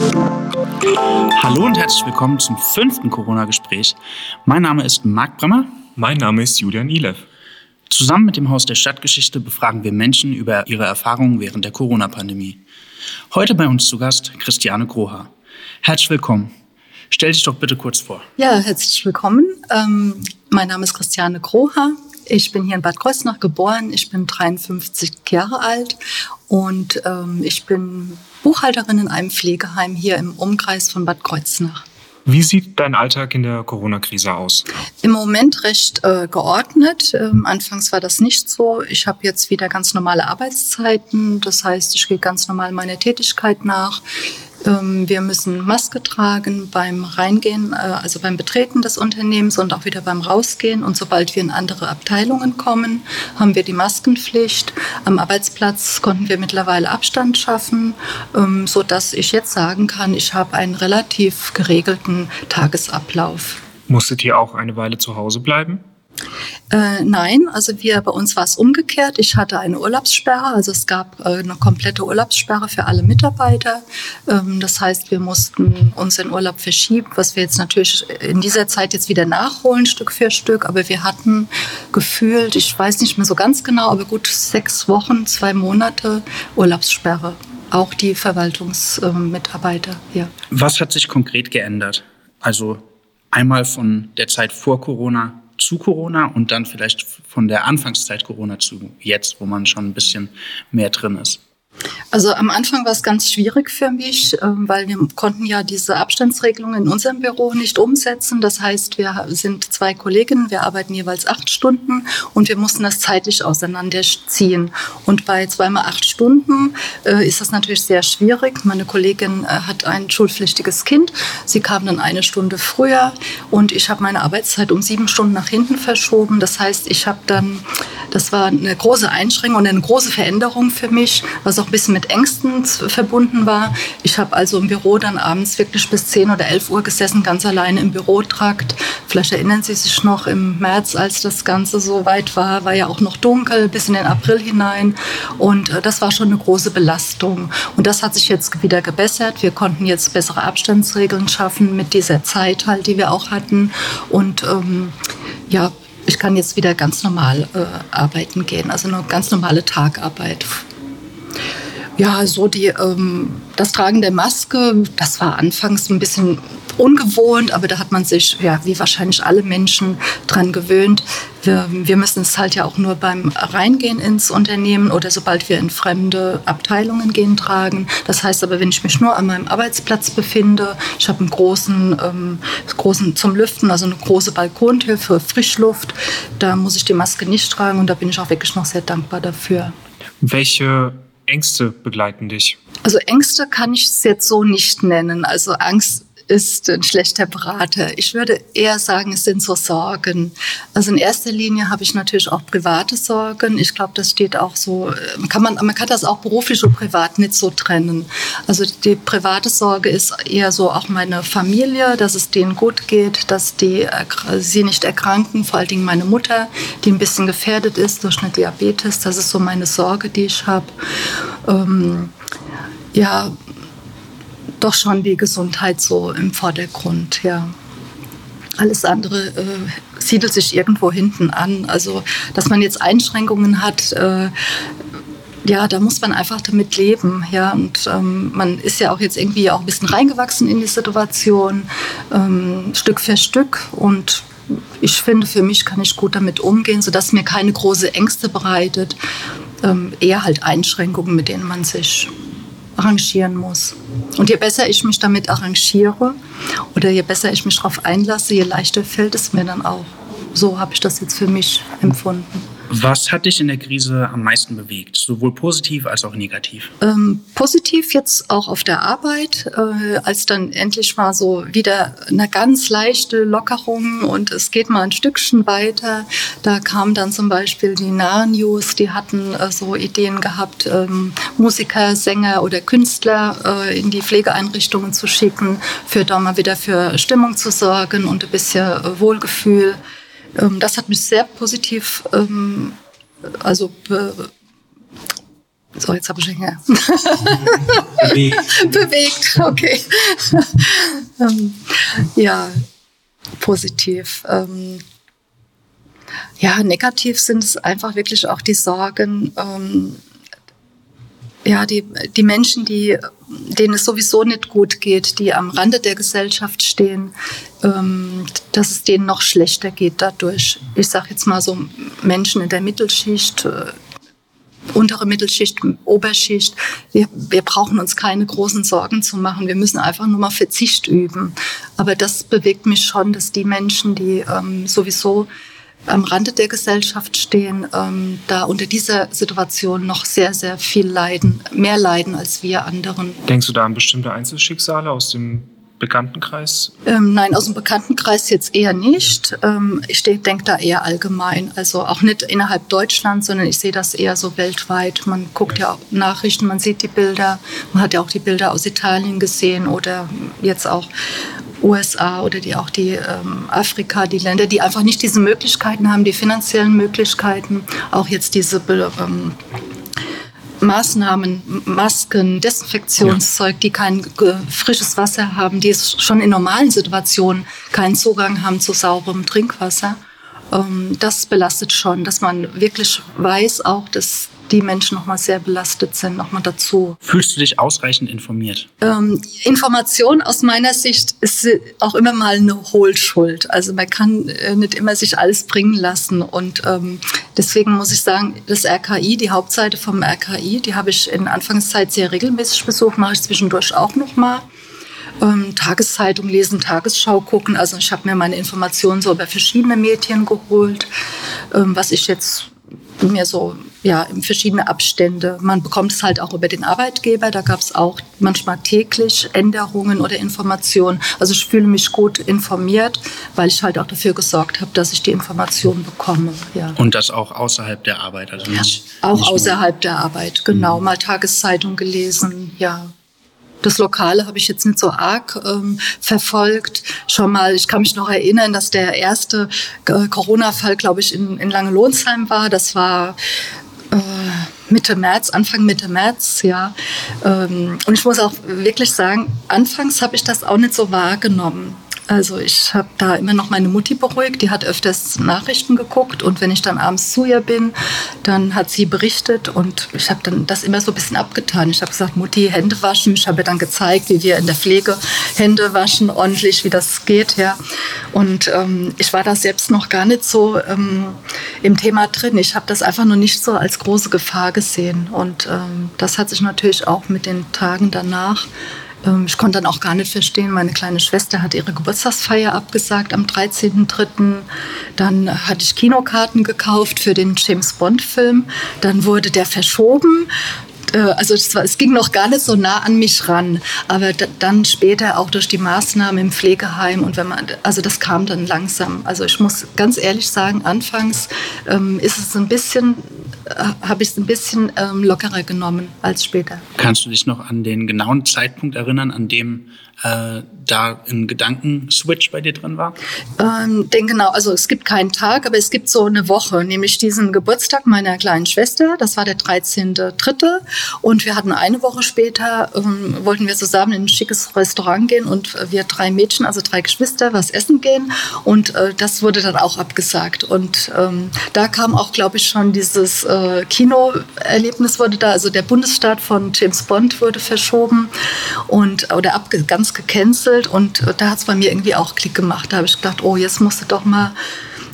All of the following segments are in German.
Hallo und herzlich willkommen zum fünften Corona-Gespräch. Mein Name ist Marc Brammer. Mein Name ist Julian Ilev. Zusammen mit dem Haus der Stadtgeschichte befragen wir Menschen über ihre Erfahrungen während der Corona-Pandemie. Heute bei uns zu Gast Christiane Groha. Herzlich willkommen. Stell dich doch bitte kurz vor. Ja, herzlich willkommen. Ähm, mein Name ist Christiane Groha. Ich bin hier in Bad Kreuznach geboren. Ich bin 53 Jahre alt und ähm, ich bin Buchhalterin in einem Pflegeheim hier im Umkreis von Bad Kreuznach. Wie sieht dein Alltag in der Corona-Krise aus? Im Moment recht äh, geordnet. Ähm, anfangs war das nicht so. Ich habe jetzt wieder ganz normale Arbeitszeiten. Das heißt, ich gehe ganz normal meiner Tätigkeit nach. Ähm, wir müssen Maske tragen beim Reingehen, äh, also beim Betreten des Unternehmens und auch wieder beim Rausgehen. Und sobald wir in andere Abteilungen kommen, haben wir die Maskenpflicht. Am Arbeitsplatz konnten wir mittlerweile Abstand schaffen, ähm, so dass ich jetzt sagen kann, ich habe einen relativ geregelten Tagesablauf. Musstet ihr auch eine Weile zu Hause bleiben? Äh, nein, also wir bei uns war es umgekehrt. Ich hatte eine Urlaubssperre, also es gab äh, eine komplette Urlaubssperre für alle Mitarbeiter. Ähm, das heißt, wir mussten uns den Urlaub verschieben, was wir jetzt natürlich in dieser Zeit jetzt wieder nachholen, Stück für Stück. Aber wir hatten gefühlt, ich weiß nicht mehr so ganz genau, aber gut sechs Wochen, zwei Monate Urlaubssperre. Auch die Verwaltungsmitarbeiter, äh, ja. Was hat sich konkret geändert? Also einmal von der Zeit vor Corona zu Corona und dann vielleicht von der Anfangszeit Corona zu jetzt, wo man schon ein bisschen mehr drin ist? Also am Anfang war es ganz schwierig für mich, ähm, weil wir konnten ja diese Abstandsregelungen in unserem Büro nicht umsetzen. Das heißt, wir sind zwei Kolleginnen, wir arbeiten jeweils acht Stunden und wir mussten das zeitlich auseinanderziehen. Und bei zweimal acht Stunden äh, ist das natürlich sehr schwierig. Meine Kollegin äh, hat ein schulpflichtiges Kind. Sie kam dann eine Stunde früher und ich habe meine Arbeitszeit um sieben Stunden nach hinten verschoben. Das heißt, ich habe dann, das war eine große Einschränkung und eine große Veränderung für mich, was auch ein bisschen mit Ängsten verbunden war. Ich habe also im Büro dann abends wirklich bis 10 oder 11 Uhr gesessen, ganz alleine im Bürotrakt. Vielleicht erinnern Sie sich noch im März, als das Ganze so weit war, war ja auch noch dunkel bis in den April hinein. Und äh, das war schon eine große Belastung. Und das hat sich jetzt wieder gebessert. Wir konnten jetzt bessere Abstandsregeln schaffen mit dieser Zeit halt, die wir auch hatten. Und ähm, ja, ich kann jetzt wieder ganz normal äh, arbeiten gehen, also eine ganz normale Tagarbeit. Ja, so die, ähm, das Tragen der Maske, das war anfangs ein bisschen ungewohnt, aber da hat man sich, ja, wie wahrscheinlich alle Menschen, dran gewöhnt. Wir, wir müssen es halt ja auch nur beim Reingehen ins Unternehmen oder sobald wir in fremde Abteilungen gehen tragen. Das heißt aber, wenn ich mich nur an meinem Arbeitsplatz befinde, ich habe einen großen, ähm, großen zum Lüften, also eine große Balkontür für Frischluft, da muss ich die Maske nicht tragen und da bin ich auch wirklich noch sehr dankbar dafür. Welche Ängste begleiten dich? Also Ängste kann ich es jetzt so nicht nennen. Also Angst ist ein schlechter Berater. Ich würde eher sagen, es sind so Sorgen. Also in erster Linie habe ich natürlich auch private Sorgen. Ich glaube, das steht auch so, kann man, man kann das auch beruflich und privat nicht so trennen. Also die private Sorge ist eher so auch meine Familie, dass es denen gut geht, dass die sie nicht erkranken, vor allen Dingen meine Mutter, die ein bisschen gefährdet ist durch eine Diabetes. Das ist so meine Sorge, die ich habe. Ähm, ja, doch schon die Gesundheit so im Vordergrund, ja. Alles andere äh, siedelt sich irgendwo hinten an. Also, dass man jetzt Einschränkungen hat, äh, ja, da muss man einfach damit leben, ja. Und ähm, man ist ja auch jetzt irgendwie auch ein bisschen reingewachsen in die Situation, ähm, Stück für Stück. Und ich finde, für mich kann ich gut damit umgehen, sodass mir keine große Ängste bereitet. Ähm, eher halt Einschränkungen, mit denen man sich arrangieren muss. Und je besser ich mich damit arrangiere oder je besser ich mich darauf einlasse, je leichter fällt es mir dann auch. So habe ich das jetzt für mich empfunden. Was hat dich in der Krise am meisten bewegt, sowohl positiv als auch negativ? Ähm, positiv jetzt auch auf der Arbeit, äh, als dann endlich mal so wieder eine ganz leichte Lockerung und es geht mal ein Stückchen weiter. Da kam dann zum Beispiel die Nah-News, die hatten äh, so Ideen gehabt, ähm, Musiker, Sänger oder Künstler äh, in die Pflegeeinrichtungen zu schicken, für da mal wieder für Stimmung zu sorgen und ein bisschen äh, Wohlgefühl. Ähm, das hat mich sehr positiv, ähm, also So, jetzt habe ich ihn ja. Bewegt. Bewegt, okay. ähm, ja, positiv. Ähm, ja, negativ sind es einfach wirklich auch die Sorgen, ähm, ja, die, die Menschen, die, denen es sowieso nicht gut geht, die am Rande der Gesellschaft stehen, ähm, dass es denen noch schlechter geht dadurch. Ich sage jetzt mal so Menschen in der Mittelschicht, äh, untere Mittelschicht, Oberschicht. Wir, wir brauchen uns keine großen Sorgen zu machen. Wir müssen einfach nur mal Verzicht üben. Aber das bewegt mich schon, dass die Menschen, die ähm, sowieso am Rande der Gesellschaft stehen, ähm, da unter dieser Situation noch sehr, sehr viel leiden, mehr leiden als wir anderen. Denkst du da an bestimmte Einzelschicksale aus dem Bekanntenkreis? Ähm, nein, aus dem Bekanntenkreis jetzt eher nicht. Ähm, ich denke da eher allgemein. Also auch nicht innerhalb Deutschlands, sondern ich sehe das eher so weltweit. Man guckt ja auch Nachrichten, man sieht die Bilder. Man hat ja auch die Bilder aus Italien gesehen oder jetzt auch USA oder die auch die ähm, Afrika, die Länder, die einfach nicht diese Möglichkeiten haben, die finanziellen Möglichkeiten, auch jetzt diese ähm, Maßnahmen, Masken, Desinfektionszeug, ja. die kein frisches Wasser haben, die schon in normalen Situationen keinen Zugang haben zu sauberem Trinkwasser. Ähm, das belastet schon, dass man wirklich weiß auch, dass die Menschen nochmal sehr belastet sind, nochmal dazu. Fühlst du dich ausreichend informiert? Ähm, Information aus meiner Sicht ist auch immer mal eine Hohlschuld. Also man kann äh, nicht immer sich alles bringen lassen. Und ähm, deswegen muss ich sagen, das RKI, die Hauptseite vom RKI, die habe ich in Anfangszeit sehr regelmäßig besucht, mache ich zwischendurch auch nochmal. Ähm, Tageszeitung lesen, Tagesschau gucken. Also ich habe mir meine Informationen so über verschiedene Medien geholt, ähm, was ich jetzt mir so ja in verschiedene Abstände. Man bekommt es halt auch über den Arbeitgeber. Da gab es auch manchmal täglich Änderungen oder Informationen. Also ich fühle mich gut informiert, weil ich halt auch dafür gesorgt habe, dass ich die Informationen bekomme. Ja. Und das auch außerhalb der Arbeit, also nicht auch nicht außerhalb der Arbeit. Genau, mhm. mal Tageszeitung gelesen. Ja das Lokale habe ich jetzt nicht so arg ähm, verfolgt. Schon mal, ich kann mich noch erinnern, dass der erste äh, Corona-Fall, glaube ich, in, in Langelohnsheim war. Das war Mitte März, Anfang Mitte März, ja. Ähm, und ich muss auch wirklich sagen, anfangs habe ich das auch nicht so wahrgenommen. Also ich habe da immer noch meine Mutti beruhigt, die hat öfters Nachrichten geguckt und wenn ich dann abends zu ihr bin, dann hat sie berichtet und ich habe dann das immer so ein bisschen abgetan. Ich habe gesagt, Mutti, Hände waschen. Ich habe ihr dann gezeigt, wie wir in der Pflege Hände waschen, ordentlich, wie das geht. Ja. Und ähm, ich war da selbst noch gar nicht so ähm, im Thema drin. Ich habe das einfach nur nicht so als große Gefahr gesehen. Und ähm, das hat sich natürlich auch mit den Tagen danach ich konnte dann auch gar nicht verstehen, meine kleine Schwester hat ihre Geburtstagsfeier abgesagt am 13.03. Dann hatte ich Kinokarten gekauft für den James Bond-Film. Dann wurde der verschoben äh, also es, war, es, ging noch gar nicht so nah an mich ran, aber dann später auch durch die Maßnahmen im Pflegeheim und wenn man, also das kam dann langsam. Also ich muss ganz ehrlich sagen, anfangs ähm, ist es ein bisschen habe ich es ein bisschen ähm, lockerer genommen als später. Kannst du dich noch an den genauen Zeitpunkt erinnern, an dem äh, da ein Gedankenswitch bei dir drin war? Ähm, denn genau, also es gibt keinen Tag, aber es gibt so eine Woche, nämlich diesen Geburtstag meiner kleinen Schwester. Das war der 13.3. Und wir hatten eine Woche später, ähm, wollten wir zusammen in ein schickes Restaurant gehen und wir drei Mädchen, also drei Geschwister, was essen gehen. Und äh, das wurde dann auch abgesagt. Und ähm, da kam auch, glaube ich, schon dieses äh, Kinoerlebnis wurde da, also der Bundesstaat von James Bond wurde verschoben und oder abge ganz ganz gecancelt und äh, da hat es bei mir irgendwie auch Klick gemacht. Da habe ich gedacht, oh, jetzt musst du doch mal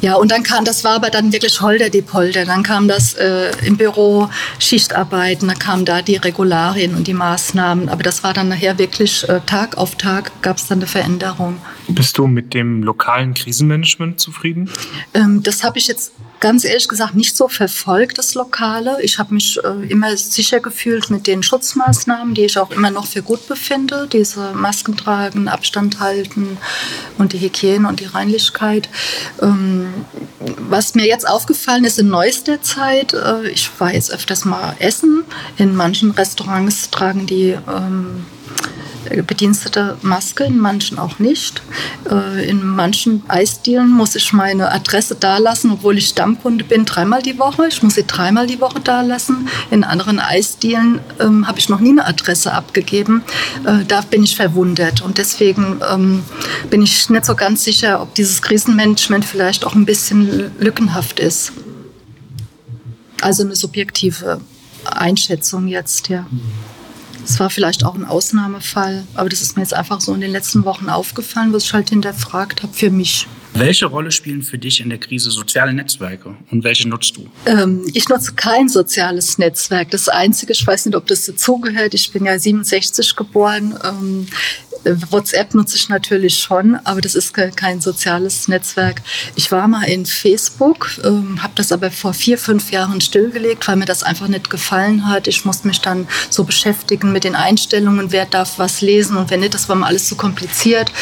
ja, und dann kam, das war aber dann wirklich Holder die Polder. Dann kam das äh, im Büro, Schichtarbeiten, dann kamen da die Regularien und die Maßnahmen. Aber das war dann nachher wirklich äh, Tag auf Tag gab es dann eine Veränderung. Bist du mit dem lokalen Krisenmanagement zufrieden? Ähm, das habe ich jetzt ganz ehrlich gesagt nicht so verfolgt, das Lokale. Ich habe mich äh, immer sicher gefühlt mit den Schutzmaßnahmen, die ich auch immer noch für gut befinde. Diese Masken tragen, Abstand halten und die Hygiene und die Reinlichkeit. Ähm, was mir jetzt aufgefallen ist in neuester Zeit, äh, ich war jetzt öfters mal essen. In manchen Restaurants tragen die ähm, bedienstete Maske, in manchen auch nicht. Äh, in manchen Eisdielen muss ich meine Adresse dalassen, obwohl ich Stammkunde bin, dreimal die Woche. Ich muss sie dreimal die Woche dalassen. In anderen Eisdielen ähm, habe ich noch nie eine Adresse abgegeben. Äh, da bin ich verwundert. Und deswegen ähm, bin ich nicht so ganz sicher, ob dieses Krisenmanagement vielleicht auch ein bisschen lückenhaft ist. Also eine subjektive Einschätzung jetzt, ja. Es war vielleicht auch ein Ausnahmefall, aber das ist mir jetzt einfach so in den letzten Wochen aufgefallen, was ich halt hinterfragt habe für mich. Welche Rolle spielen für dich in der Krise soziale Netzwerke und welche nutzt du? Ähm, ich nutze kein soziales Netzwerk. Das Einzige, ich weiß nicht, ob das dazugehört, ich bin ja 67 geboren. Ähm, WhatsApp nutze ich natürlich schon, aber das ist kein soziales Netzwerk. Ich war mal in Facebook, ähm, habe das aber vor vier, fünf Jahren stillgelegt, weil mir das einfach nicht gefallen hat. Ich musste mich dann so beschäftigen mit den Einstellungen, wer darf was lesen und wer nicht. Das war mir alles zu kompliziert.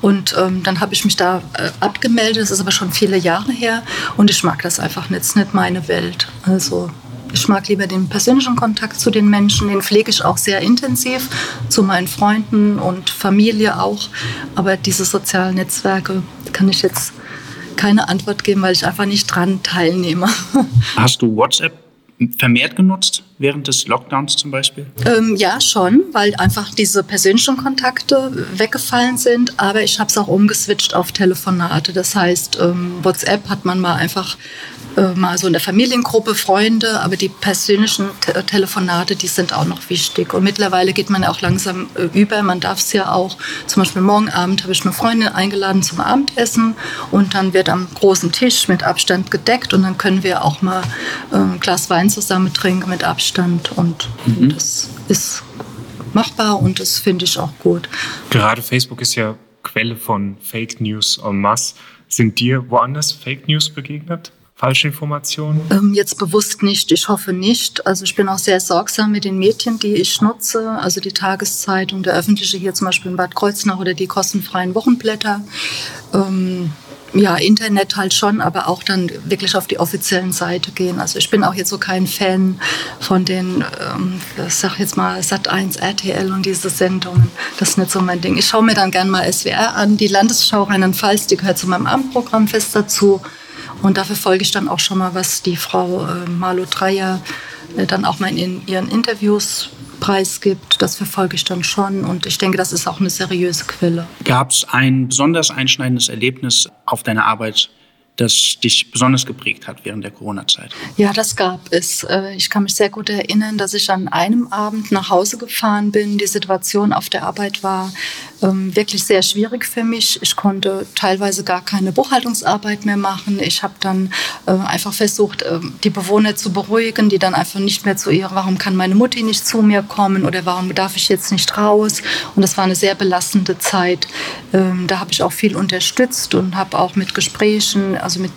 Und ähm, dann habe ich mich da äh, abgemeldet. Das ist aber schon viele Jahre her. Und ich mag das einfach nicht. Das ist nicht meine Welt. Also ich mag lieber den persönlichen Kontakt zu den Menschen, den pflege ich auch sehr intensiv zu meinen Freunden und Familie auch. Aber diese sozialen Netzwerke kann ich jetzt keine Antwort geben, weil ich einfach nicht dran teilnehme. Hast du WhatsApp vermehrt genutzt während des Lockdowns zum Beispiel? Ähm, ja, schon, weil einfach diese persönlichen Kontakte weggefallen sind. Aber ich habe es auch umgeswitcht auf Telefonate. Das heißt, ähm, WhatsApp hat man mal einfach äh, mal so in der Familiengruppe Freunde, aber die persönlichen Te Telefonate, die sind auch noch wichtig. Und mittlerweile geht man auch langsam äh, über. Man darf es ja auch. Zum Beispiel morgen Abend habe ich eine Freundin eingeladen zum Abendessen und dann wird am großen Tisch mit Abstand gedeckt und dann können wir auch mal äh, ein Glas Wein zusammen trinken mit Abstand und, mhm. und das ist machbar und das finde ich auch gut. Gerade Facebook ist ja Quelle von Fake News en masse. Sind dir woanders Fake News begegnet? Falsche Informationen? Ähm, jetzt bewusst nicht. Ich hoffe nicht. Also ich bin auch sehr sorgsam mit den Medien, die ich nutze. Also die Tageszeitung, der öffentliche hier zum Beispiel in Bad Kreuznach oder die kostenfreien Wochenblätter. Ähm, ja, Internet halt schon, aber auch dann wirklich auf die offiziellen Seite gehen. Also ich bin auch jetzt so kein Fan von den, ähm, sag jetzt mal Sat1, RTL und diese Sendungen. Das ist nicht so mein Ding. Ich schaue mir dann gern mal SWR an. Die Landesschau Rheinland-Pfalz, die gehört zu meinem Abendprogramm fest dazu. Und dafür folge ich dann auch schon mal, was die Frau äh, Marlo Dreyer äh, dann auch mal in ihren Interviews preisgibt. Das verfolge ich dann schon und ich denke, das ist auch eine seriöse Quelle. Gab es ein besonders einschneidendes Erlebnis auf deiner Arbeit das dich besonders geprägt hat während der Corona-Zeit? Ja, das gab es. Äh, ich kann mich sehr gut erinnern, dass ich an einem Abend nach Hause gefahren bin. Die Situation auf der Arbeit war ähm, wirklich sehr schwierig für mich. Ich konnte teilweise gar keine Buchhaltungsarbeit mehr machen. Ich habe dann äh, einfach versucht, äh, die Bewohner zu beruhigen, die dann einfach nicht mehr zu ihr, warum kann meine Mutti nicht zu mir kommen oder warum darf ich jetzt nicht raus? Und das war eine sehr belastende Zeit. Ähm, da habe ich auch viel unterstützt und habe auch mit Gesprächen, also mit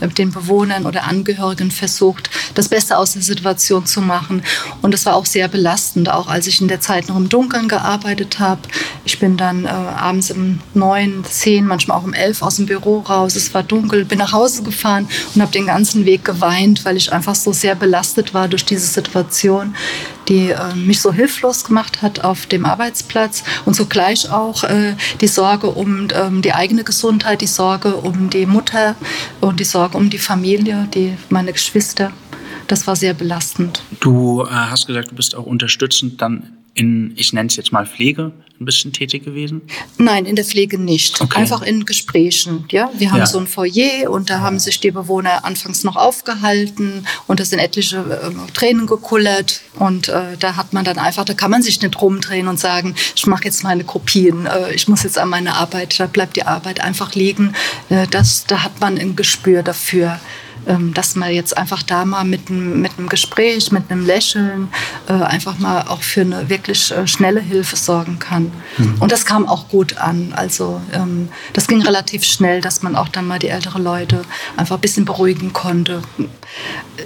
den Bewohnern oder Angehörigen versucht, das Beste aus der Situation zu machen. Und es war auch sehr belastend, auch als ich in der Zeit noch im Dunkeln gearbeitet habe. Ich bin dann äh, abends um neun, zehn, manchmal auch um elf aus dem Büro raus. Es war dunkel, bin nach Hause gefahren und habe den ganzen Weg geweint, weil ich einfach so sehr belastet war durch diese Situation die äh, mich so hilflos gemacht hat auf dem Arbeitsplatz und zugleich auch äh, die Sorge um ähm, die eigene Gesundheit, die Sorge um die Mutter und die Sorge um die Familie, die meine Geschwister. Das war sehr belastend. Du äh, hast gesagt, du bist auch unterstützend dann in, ich nenne es jetzt mal Pflege, ein bisschen tätig gewesen? Nein, in der Pflege nicht. Okay. Einfach in Gesprächen. Ja, wir haben ja. so ein Foyer und da haben sich die Bewohner anfangs noch aufgehalten und da sind etliche äh, Tränen gekullert und äh, da hat man dann einfach, da kann man sich nicht rumdrehen und sagen, ich mache jetzt meine Kopien, äh, ich muss jetzt an meine Arbeit, da bleibt die Arbeit einfach liegen. Äh, das, da hat man ein Gespür dafür. Ähm, dass man jetzt einfach da mal mit, mit einem Gespräch, mit einem Lächeln äh, einfach mal auch für eine wirklich äh, schnelle Hilfe sorgen kann. Mhm. Und das kam auch gut an. Also ähm, das ging relativ schnell, dass man auch dann mal die älteren Leute einfach ein bisschen beruhigen konnte.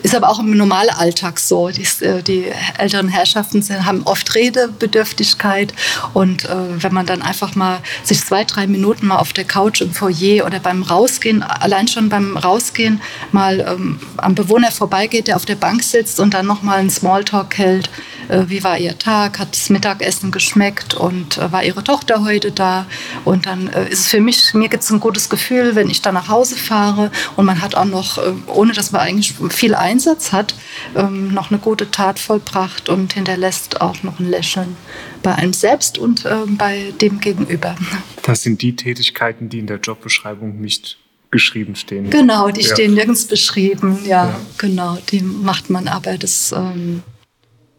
Ist aber auch im normalen Alltag so. Die, äh, die älteren Herrschaften haben oft Redebedürftigkeit und wenn man dann einfach mal sich zwei, drei Minuten mal auf der Couch im Foyer oder beim Rausgehen, allein schon beim Rausgehen mal ähm, am Bewohner vorbeigeht, der auf der Bank sitzt und dann nochmal einen Smalltalk hält, äh, wie war ihr Tag, hat das Mittagessen geschmeckt und äh, war ihre Tochter heute da. Und dann äh, ist es für mich, mir gibt es ein gutes Gefühl, wenn ich dann nach Hause fahre und man hat auch noch, äh, ohne dass man eigentlich viel Einsatz hat, ähm, noch eine gute Tat vollbracht und hinterlässt auch noch ein Lächeln bei einem selbst und ähm, bei dem Gegenüber. Das sind die Tätigkeiten, die in der Jobbeschreibung nicht geschrieben stehen. Genau, die ja. stehen nirgends beschrieben. Ja, ja, genau, die macht man aber. Das ähm,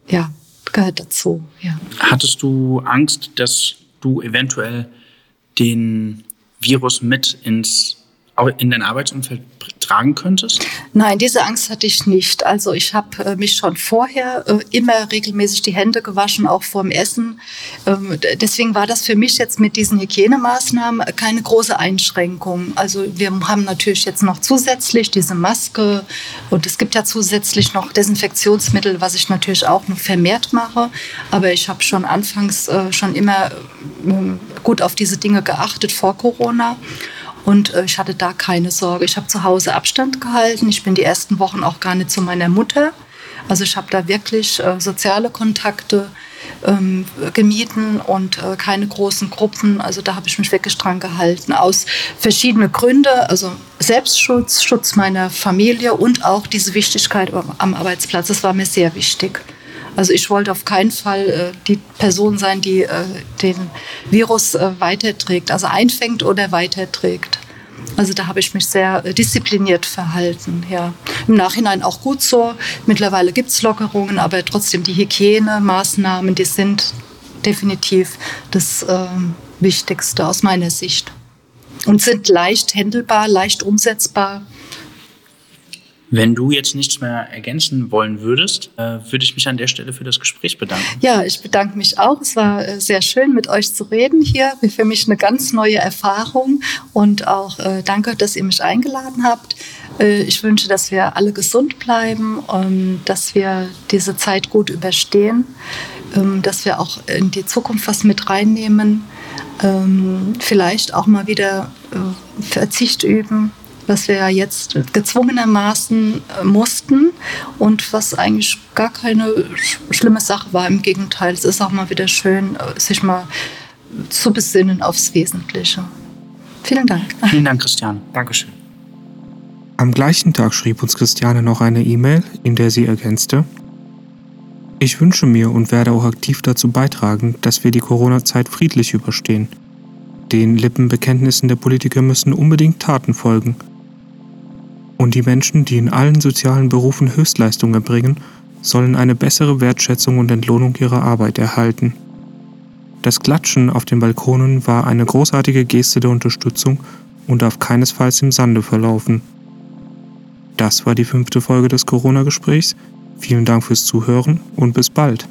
ja, gehört dazu. Ja. Hattest du Angst, dass du eventuell den Virus mit ins in dein Arbeitsumfeld tragen könntest? Nein, diese Angst hatte ich nicht. Also ich habe äh, mich schon vorher äh, immer regelmäßig die Hände gewaschen, auch vorm Essen. Ähm, deswegen war das für mich jetzt mit diesen Hygienemaßnahmen keine große Einschränkung. Also wir haben natürlich jetzt noch zusätzlich diese Maske und es gibt ja zusätzlich noch Desinfektionsmittel, was ich natürlich auch noch vermehrt mache. Aber ich habe schon anfangs äh, schon immer gut auf diese Dinge geachtet vor Corona. Und äh, ich hatte da keine Sorge. Ich habe zu Hause Abstand gehalten. Ich bin die ersten Wochen auch gar nicht zu meiner Mutter. Also ich habe da wirklich äh, soziale Kontakte ähm, gemieden und äh, keine großen Gruppen. Also da habe ich mich wirklich dran gehalten. Aus verschiedenen Gründen. Also Selbstschutz, Schutz meiner Familie und auch diese Wichtigkeit am Arbeitsplatz. Das war mir sehr wichtig. Also ich wollte auf keinen Fall äh, die Person sein, die äh, den Virus äh, weiterträgt, also einfängt oder weiterträgt. Also da habe ich mich sehr äh, diszipliniert verhalten. Ja. Im Nachhinein auch gut so. Mittlerweile gibt es Lockerungen, aber trotzdem die Hygienemaßnahmen, die sind definitiv das äh, Wichtigste aus meiner Sicht. Und sind leicht händelbar, leicht umsetzbar. Wenn du jetzt nichts mehr ergänzen wollen würdest, äh, würde ich mich an der Stelle für das Gespräch bedanken. Ja, ich bedanke mich auch. Es war äh, sehr schön, mit euch zu reden hier. Für mich eine ganz neue Erfahrung und auch äh, danke, dass ihr mich eingeladen habt. Ich wünsche, dass wir alle gesund bleiben und dass wir diese Zeit gut überstehen, ähm, dass wir auch in die Zukunft was mit reinnehmen, ähm, vielleicht auch mal wieder Verzicht üben was wir ja jetzt gezwungenermaßen äh, mussten und was eigentlich gar keine schlimme Sache war. Im Gegenteil, es ist auch mal wieder schön, äh, sich mal zu besinnen aufs Wesentliche. Vielen Dank. Vielen Dank, Christian. Dankeschön. Am gleichen Tag schrieb uns Christiane noch eine E-Mail, in der sie ergänzte, ich wünsche mir und werde auch aktiv dazu beitragen, dass wir die Corona-Zeit friedlich überstehen. Den Lippenbekenntnissen der Politiker müssen unbedingt Taten folgen. Und die Menschen, die in allen sozialen Berufen Höchstleistungen erbringen, sollen eine bessere Wertschätzung und Entlohnung ihrer Arbeit erhalten. Das Klatschen auf den Balkonen war eine großartige Geste der Unterstützung und darf keinesfalls im Sande verlaufen. Das war die fünfte Folge des Corona-Gesprächs. Vielen Dank fürs Zuhören und bis bald.